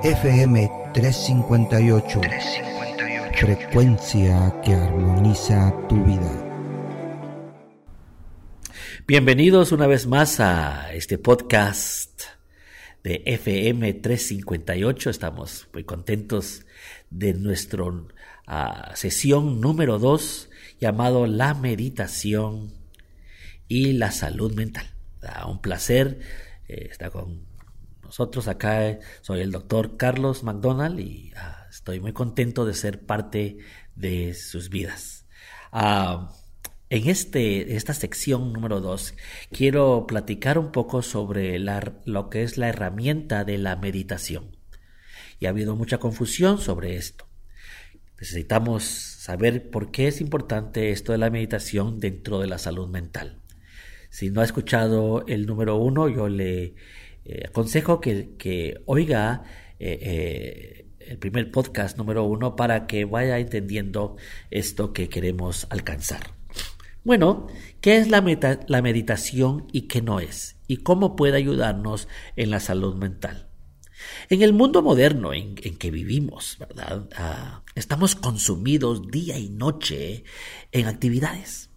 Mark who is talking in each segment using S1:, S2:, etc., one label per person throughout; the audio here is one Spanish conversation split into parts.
S1: FM 358. Frecuencia que armoniza tu vida.
S2: Bienvenidos una vez más a este podcast de FM 358. Estamos muy contentos de nuestra ah, sesión número 2 llamado La meditación y la salud mental. un placer eh, estar con nosotros acá soy el doctor Carlos McDonald y ah, estoy muy contento de ser parte de sus vidas. Ah, en este, esta sección número 2 quiero platicar un poco sobre lo que es la herramienta de la meditación. Y ha habido mucha confusión sobre esto. Necesitamos saber por qué es importante esto de la meditación dentro de la salud mental. Si no ha escuchado el número uno, yo le eh, aconsejo que, oiga eh, eh, el primer podcast número uno para que vaya entendiendo esto que queremos alcanzar. Bueno, ¿qué es la, la meditación y qué no es? ¿Y cómo puede ayudarnos en la salud mental? En el mundo moderno en, que vivimos, ¿verdad? Ah, estamos consumidos día y noche en actividades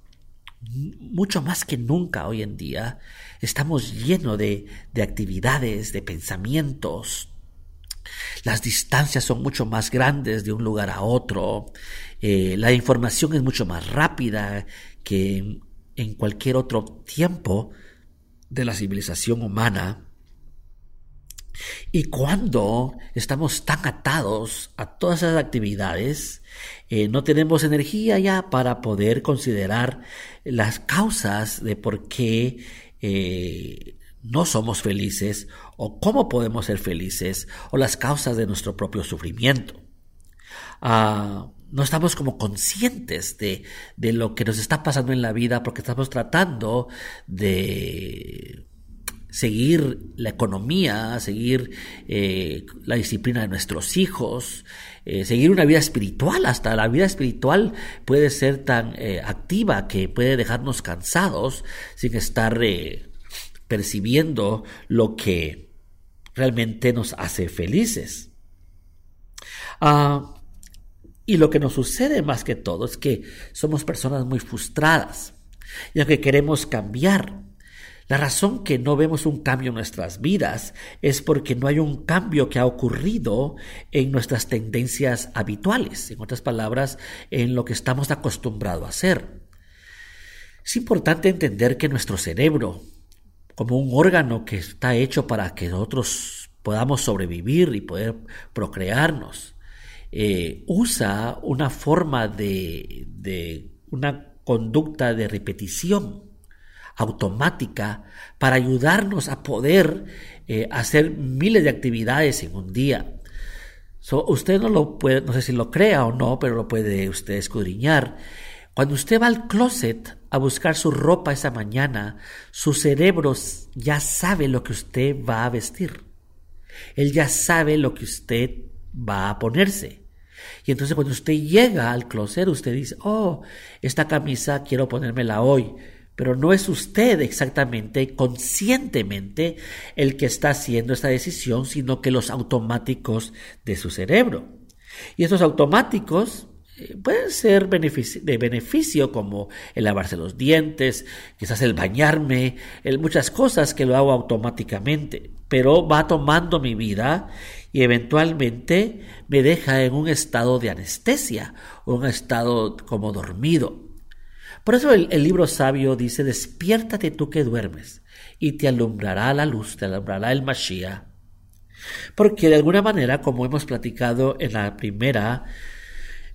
S2: mucho más que nunca hoy en día, estamos llenos de, actividades, de pensamientos. Las distancias son mucho más grandes de un lugar a otro. Eh, la información es mucho más rápida que en cualquier otro tiempo de la civilización humana. Y cuando estamos tan atados a todas esas actividades, eh, no tenemos energía ya para poder considerar las causas de por qué eh, no somos felices o cómo podemos ser felices o las causas de nuestro propio sufrimiento. Ah, no estamos como conscientes de, de lo que nos está pasando en la vida porque estamos tratando de seguir la economía, seguir eh, la disciplina de nuestros hijos, eh, seguir una vida espiritual. Hasta la vida espiritual puede ser tan eh, activa que puede dejarnos cansados sin estar percibiendo lo que realmente nos hace felices. Ah, y lo que nos sucede más que todo es que somos personas muy frustradas, ya que queremos cambiar, la razón que no vemos un cambio en nuestras vidas es porque no hay un cambio que ha ocurrido en nuestras tendencias habituales, en otras palabras, en lo que estamos acostumbrados a hacer. Es importante entender que nuestro cerebro, como un órgano que está hecho para que nosotros podamos sobrevivir y poder procrearnos, eh, usa una forma de, de una conducta de repetición automática para ayudarnos a poder eh, hacer miles de actividades en un día. usted no lo puede, no sé si lo crea o no, pero lo puede usted escudriñar. Cuando usted va al closet a buscar su ropa esa mañana, su cerebro ya sabe lo que usted va a vestir. Él ya sabe lo que usted va a ponerse. Y entonces cuando usted llega al closet, usted dice, oh, esta camisa quiero ponérmela hoy pero no es usted exactamente conscientemente el que está haciendo esta decisión, sino que los automáticos de su cerebro. Y estos automáticos eh, pueden ser de beneficio como el lavarse los dientes, quizás el bañarme, muchas cosas que lo hago automáticamente, pero va tomando mi vida y eventualmente me deja en un estado de anestesia, un estado como dormido. Por eso el, libro sabio dice, despiértate tú que duermes, y te alumbrará la luz, te alumbrará el Mashiach. Porque de alguna manera, como hemos platicado en la primera,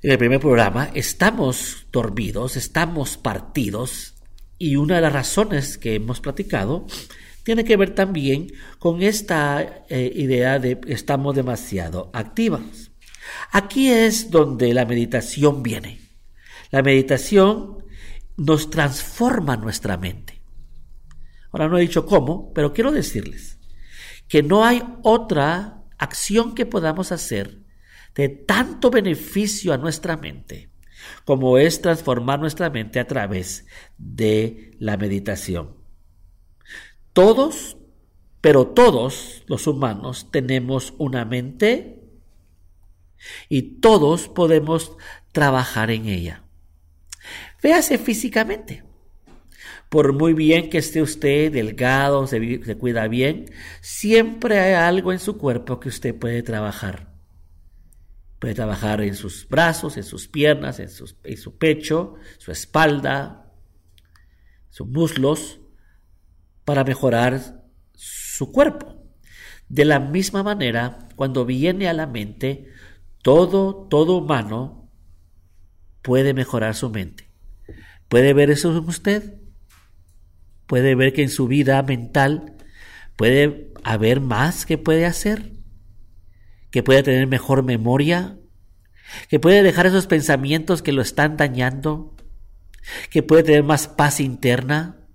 S2: en el primer programa, estamos dormidos, estamos partidos, y una de las razones que hemos platicado tiene que ver también con esta eh, idea de estamos demasiado activos. Aquí es donde la meditación viene. La meditación nos transforma nuestra mente. Ahora no he dicho cómo, pero quiero decirles que no hay otra acción que podamos hacer de tanto beneficio a nuestra mente como es transformar nuestra mente a través de la meditación. Todos pero todos los humanos tenemos una mente y todos podemos trabajar en ella. Véase físicamente. Por muy bien que esté usted delgado, se, se, cuida bien, siempre hay algo en su cuerpo que usted puede trabajar. Puede trabajar en sus brazos, en sus piernas, en, en su pecho, su espalda, sus muslos, para mejorar su cuerpo. De la misma manera, cuando viene a la mente, todo, todo humano puede mejorar su mente. ¿Puede ver eso en usted? ¿Puede ver que en su vida mental puede haber más que puede hacer? ¿Que puede tener mejor memoria? ¿Que puede dejar esos pensamientos que lo están dañando? ¿Que puede tener más paz interna?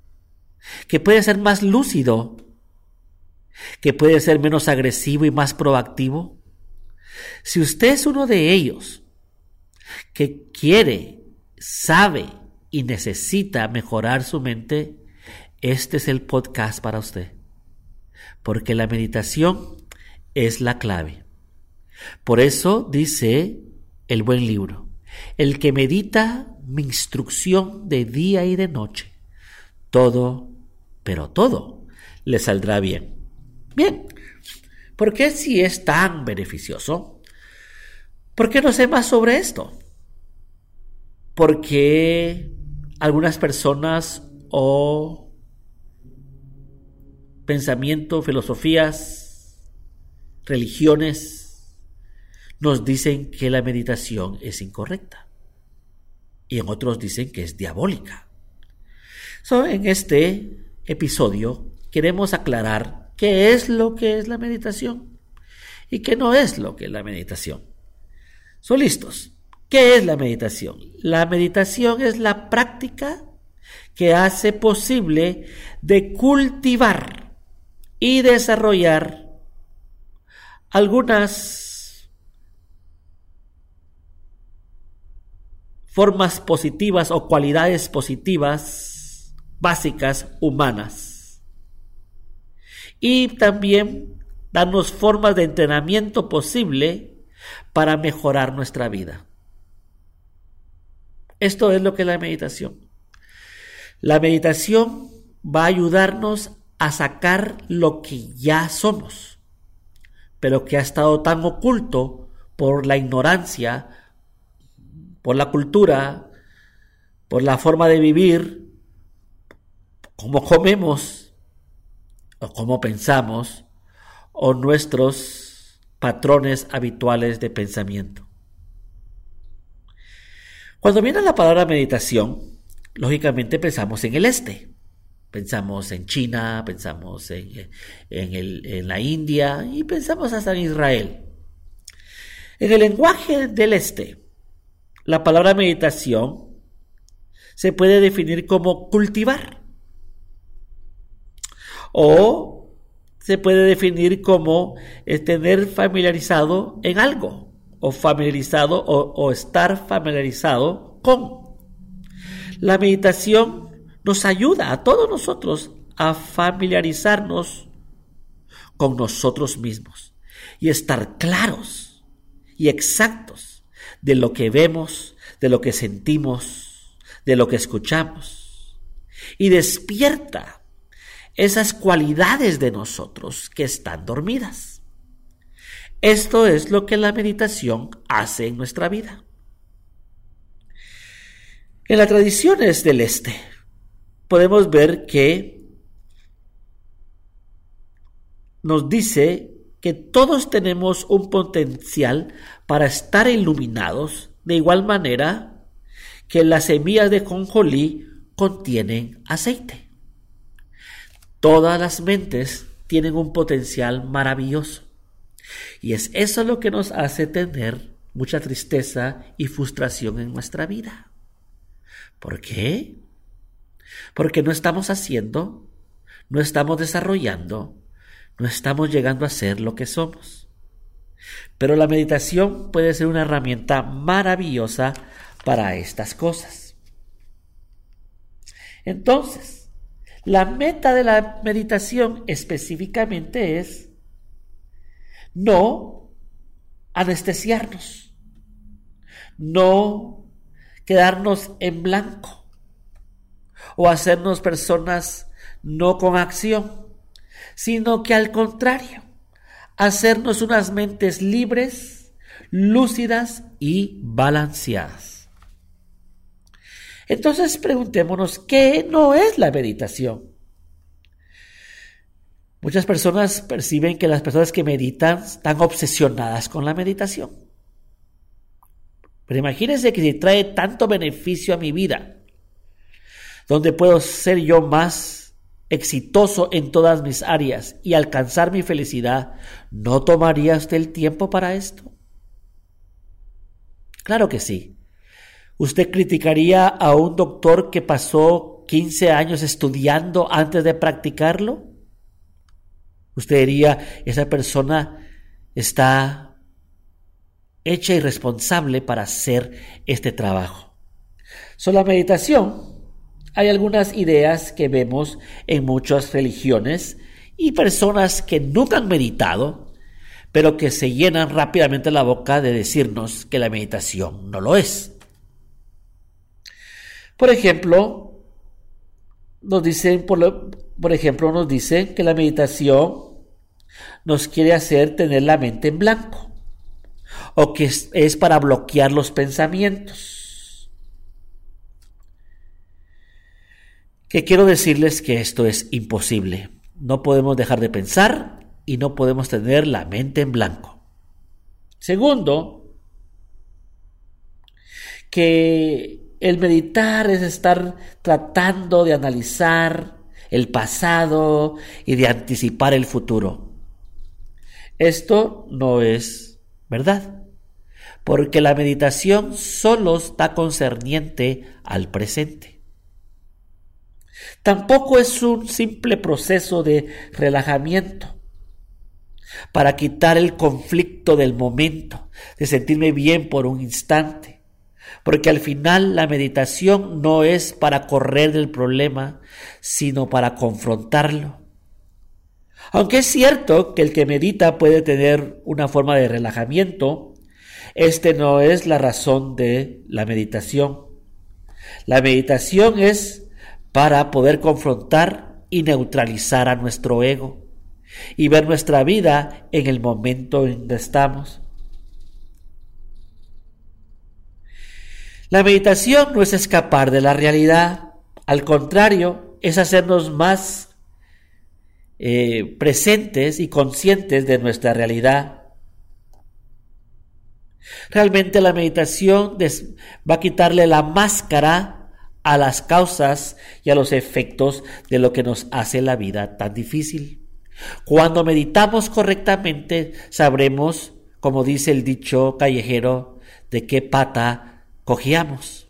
S2: ¿Que puede ser más lúcido? ¿Que puede ser menos agresivo y más proactivo? Si usted es uno de ellos que quiere, sabe y necesita mejorar su mente, este es el podcast para usted. Porque la meditación es la clave. Por eso dice el buen libro, el que medita mi instrucción de día y de noche, todo, pero todo, le saldrá bien. Bien, ¿por qué si es tan beneficioso? ¿Por qué no sé más sobre esto? Porque algunas personas o pensamiento, filosofías, religiones nos dicen que la meditación es incorrecta y en otros dicen que es diabólica. en este episodio queremos aclarar qué es lo que es la meditación y qué no es lo que es la meditación. ¿Son listos? ¿Qué es la meditación? La meditación es la práctica que hace posible de cultivar y desarrollar algunas formas positivas o cualidades positivas básicas humanas. Y también darnos formas de entrenamiento posible para mejorar nuestra vida. Esto es lo que es la meditación. La meditación va a ayudarnos a sacar lo que ya somos, pero que ha estado tan oculto por la ignorancia, por la cultura, por la forma de vivir, cómo comemos o cómo pensamos, o nuestros patrones habituales de pensamiento. Cuando viene la palabra meditación, lógicamente pensamos en el este. Pensamos en China, pensamos en, en, la India y pensamos hasta en Israel. En el lenguaje del este, la palabra meditación se puede definir como cultivar o se puede definir como tener familiarizado en algo o familiarizado o, estar familiarizado con. La meditación nos ayuda a todos nosotros a familiarizarnos con nosotros mismos y estar claros y exactos de lo que vemos, de lo que sentimos, de lo que escuchamos. Y despierta esas cualidades de nosotros que están dormidas. Esto es lo que la meditación hace en nuestra vida. En las tradiciones del Este podemos ver que nos dice que todos tenemos un potencial para estar iluminados de igual manera que las semillas de conjolí contienen aceite. Todas las mentes tienen un potencial maravilloso. Y es eso lo que nos hace tener mucha tristeza y frustración en nuestra vida. ¿Por qué? Porque no estamos haciendo, no estamos desarrollando, no estamos llegando a ser lo que somos. Pero la meditación puede ser una herramienta maravillosa para estas cosas. Entonces, La meta de la meditación específicamente es no anestesiarnos, no quedarnos en blanco o hacernos personas no con acción, sino que al contrario, hacernos unas mentes libres, lúcidas y balanceadas. Entonces preguntémonos, ¿qué no es la meditación? Muchas personas perciben que las personas que meditan están obsesionadas con la meditación. Pero imagínense que si trae tanto beneficio a mi vida, donde puedo ser yo más exitoso en todas mis áreas y alcanzar mi felicidad, ¿no tomaría usted el tiempo para esto? Claro que sí. ¿Usted criticaría a un doctor que pasó 15 años estudiando antes de practicarlo? Usted diría, esa persona está hecha y responsable para hacer este trabajo. Sobre la meditación, hay algunas ideas que vemos en muchas religiones y personas que nunca han meditado, pero que se llenan rápidamente la boca de decirnos que la meditación no lo es. Por ejemplo, nos dicen, por, por ejemplo, nos dicen que la meditación nos quiere hacer tener la mente en blanco o que es, para bloquear los pensamientos. Que quiero decirles que esto es imposible. No podemos dejar de pensar y no podemos tener la mente en blanco. Segundo, que el meditar es estar tratando de analizar el pasado y de anticipar el futuro. Esto no es verdad, porque la meditación solo está concerniente al presente. Tampoco es un simple proceso de relajamiento para quitar el conflicto del momento, de sentirme bien por un instante, porque al final la meditación no es para correr del problema, sino para confrontarlo aunque es cierto que el que medita puede tener una forma de relajamiento, este no es la razón de la meditación. La meditación es para poder confrontar y neutralizar a nuestro ego y ver nuestra vida en el momento en que estamos. La meditación no es escapar de la realidad, al contrario, es hacernos más eh, presentes y conscientes de nuestra realidad. Realmente la meditación va a quitarle la máscara a las causas y a los efectos de lo que nos hace la vida tan difícil. Cuando meditamos correctamente, sabremos, como dice el dicho callejero, de qué pata cogíamos.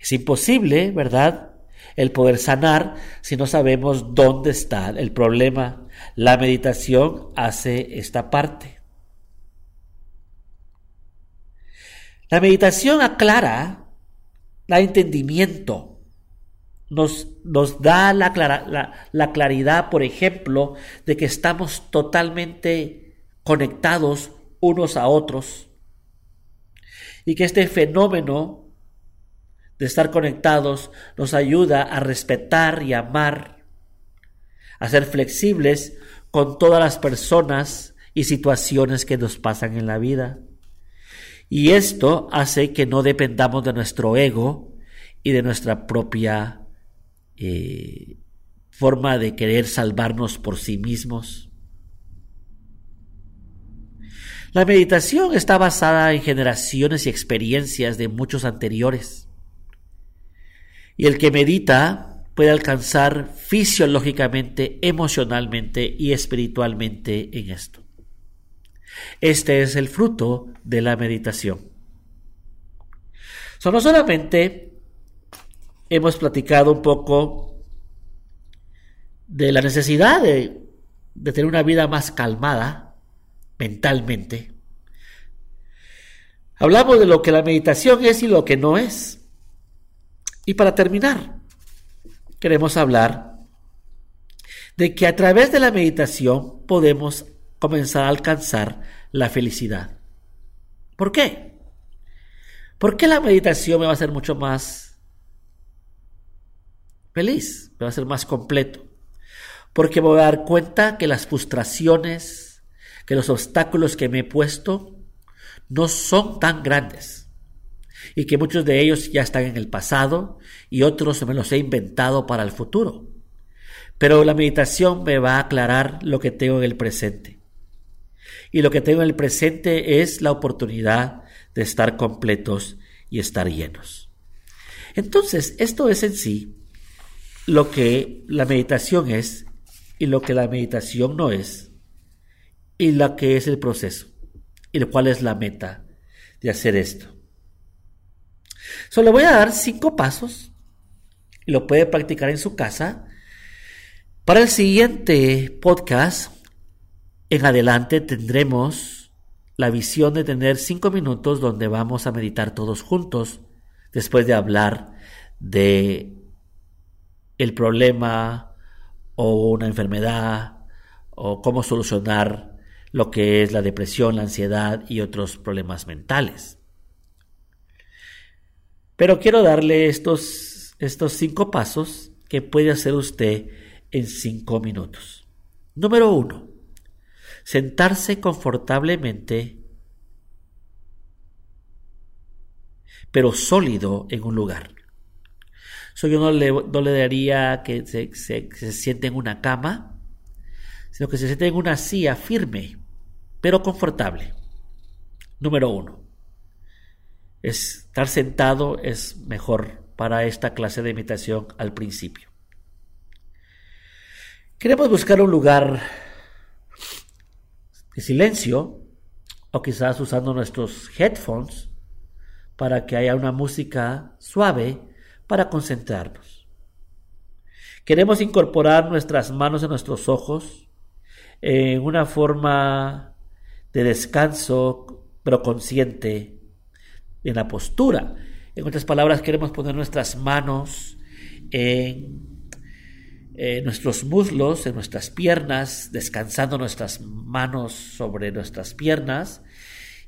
S2: Es imposible, ¿verdad? el poder sanar si no sabemos dónde está el problema. La meditación hace esta parte. La meditación aclara, da entendimiento, nos, nos da la, la claridad, por ejemplo, de que estamos totalmente conectados unos a otros y que este fenómeno de estar conectados nos ayuda a respetar y amar, a ser flexibles con todas las personas y situaciones que nos pasan en la vida. Y esto hace que no dependamos de nuestro ego y de nuestra propia eh, forma de querer salvarnos por sí mismos. La meditación está basada en generaciones y experiencias de muchos anteriores. Y el que medita puede alcanzar fisiológicamente, emocionalmente y espiritualmente en esto. Este es el fruto de la meditación. no solamente hemos platicado un poco de la necesidad de, de tener una vida más calmada mentalmente. Hablamos de lo que la meditación es y lo que no es. Y para terminar, queremos hablar de que a través de la meditación podemos comenzar a alcanzar la felicidad. ¿Por qué? ¿Por qué la meditación me va a hacer mucho más feliz? Me va a ser más completo. Porque me voy a dar cuenta que las frustraciones, que los obstáculos que me he puesto no son tan grandes y que muchos de ellos ya están en el pasado y otros me los he inventado para el futuro. Pero la meditación me va a aclarar lo que tengo en el presente. Y lo que tengo en el presente es la oportunidad de estar completos y estar llenos. Entonces, esto es en sí lo que la meditación es y lo que la meditación no es y lo que es el proceso y lo cual es la meta de hacer esto. Solo voy a dar cinco pasos y lo puede practicar en su casa. Para el siguiente podcast, en adelante tendremos la visión de tener cinco minutos donde vamos a meditar todos juntos después de hablar de el problema o una enfermedad o cómo solucionar lo que es la depresión, la ansiedad y otros problemas mentales. Pero quiero darle estos, estos cinco pasos que puede hacer usted en cinco minutos. Número uno, sentarse confortablemente, pero sólido en un lugar. So, yo no le, no le daría que se, se siente en una cama, sino que se siente en una silla firme, pero confortable. Número uno estar sentado es mejor para esta clase de meditación al principio. Queremos buscar un lugar de silencio o quizás usando nuestros headphones para que haya una música suave para concentrarnos. Queremos incorporar nuestras manos en nuestros ojos en una forma de descanso pero consciente en la postura. En otras palabras, queremos poner nuestras manos en, nuestros muslos, en nuestras piernas, descansando nuestras manos sobre nuestras piernas.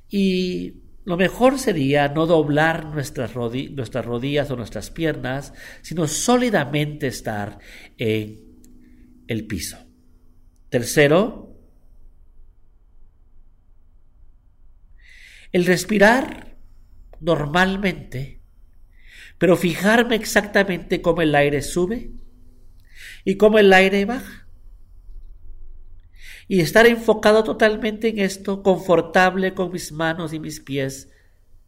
S2: Y lo mejor sería no doblar nuestras, nuestras rodillas o nuestras piernas, sino sólidamente estar en el piso. Tercero, el respirar normalmente, pero fijarme exactamente cómo el aire sube y cómo el aire baja. Y estar enfocado totalmente en esto, confortable con mis manos y mis pies,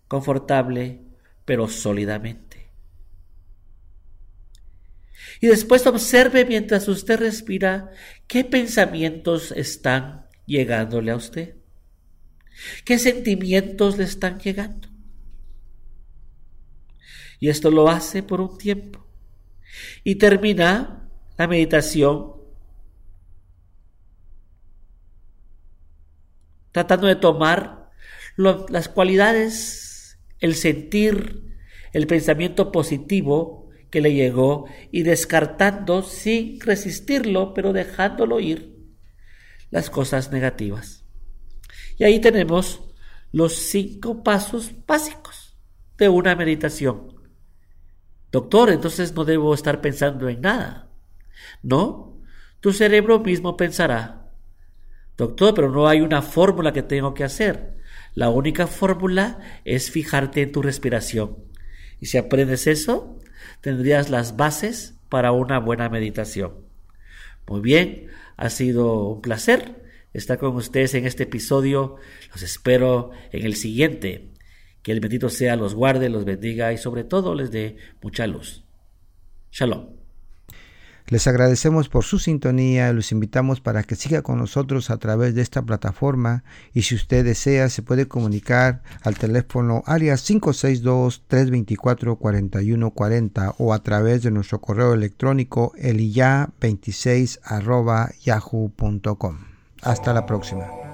S2: confortable pero sólidamente. Y después observe mientras usted respira qué pensamientos están llegándole a usted. ¿Qué sentimientos le están llegando? Y esto lo hace por un tiempo. Y termina la meditación tratando de tomar las cualidades, el sentir, el pensamiento positivo que le llegó y descartando sin resistirlo, pero dejándolo ir, las cosas negativas. Y ahí tenemos los cinco pasos básicos de una meditación. Doctor, entonces no debo estar pensando en nada. No, tu cerebro mismo pensará. Doctor, pero no hay una fórmula que tengo que hacer. La única fórmula es fijarte en tu respiración. Y si aprendes eso, tendrías las bases para una buena meditación. Muy bien, ha sido un placer estar con ustedes en este episodio. Los espero en el siguiente. Que el bendito sea los guarde, los bendiga y sobre todo les dé mucha luz. Shalom.
S1: Les agradecemos por su sintonía y los invitamos para que siga con nosotros a través de esta plataforma y si usted desea se puede comunicar al teléfono área 562-324-4140 o a través de nuestro correo electrónico eliya26 yahoo.com. Hasta la próxima.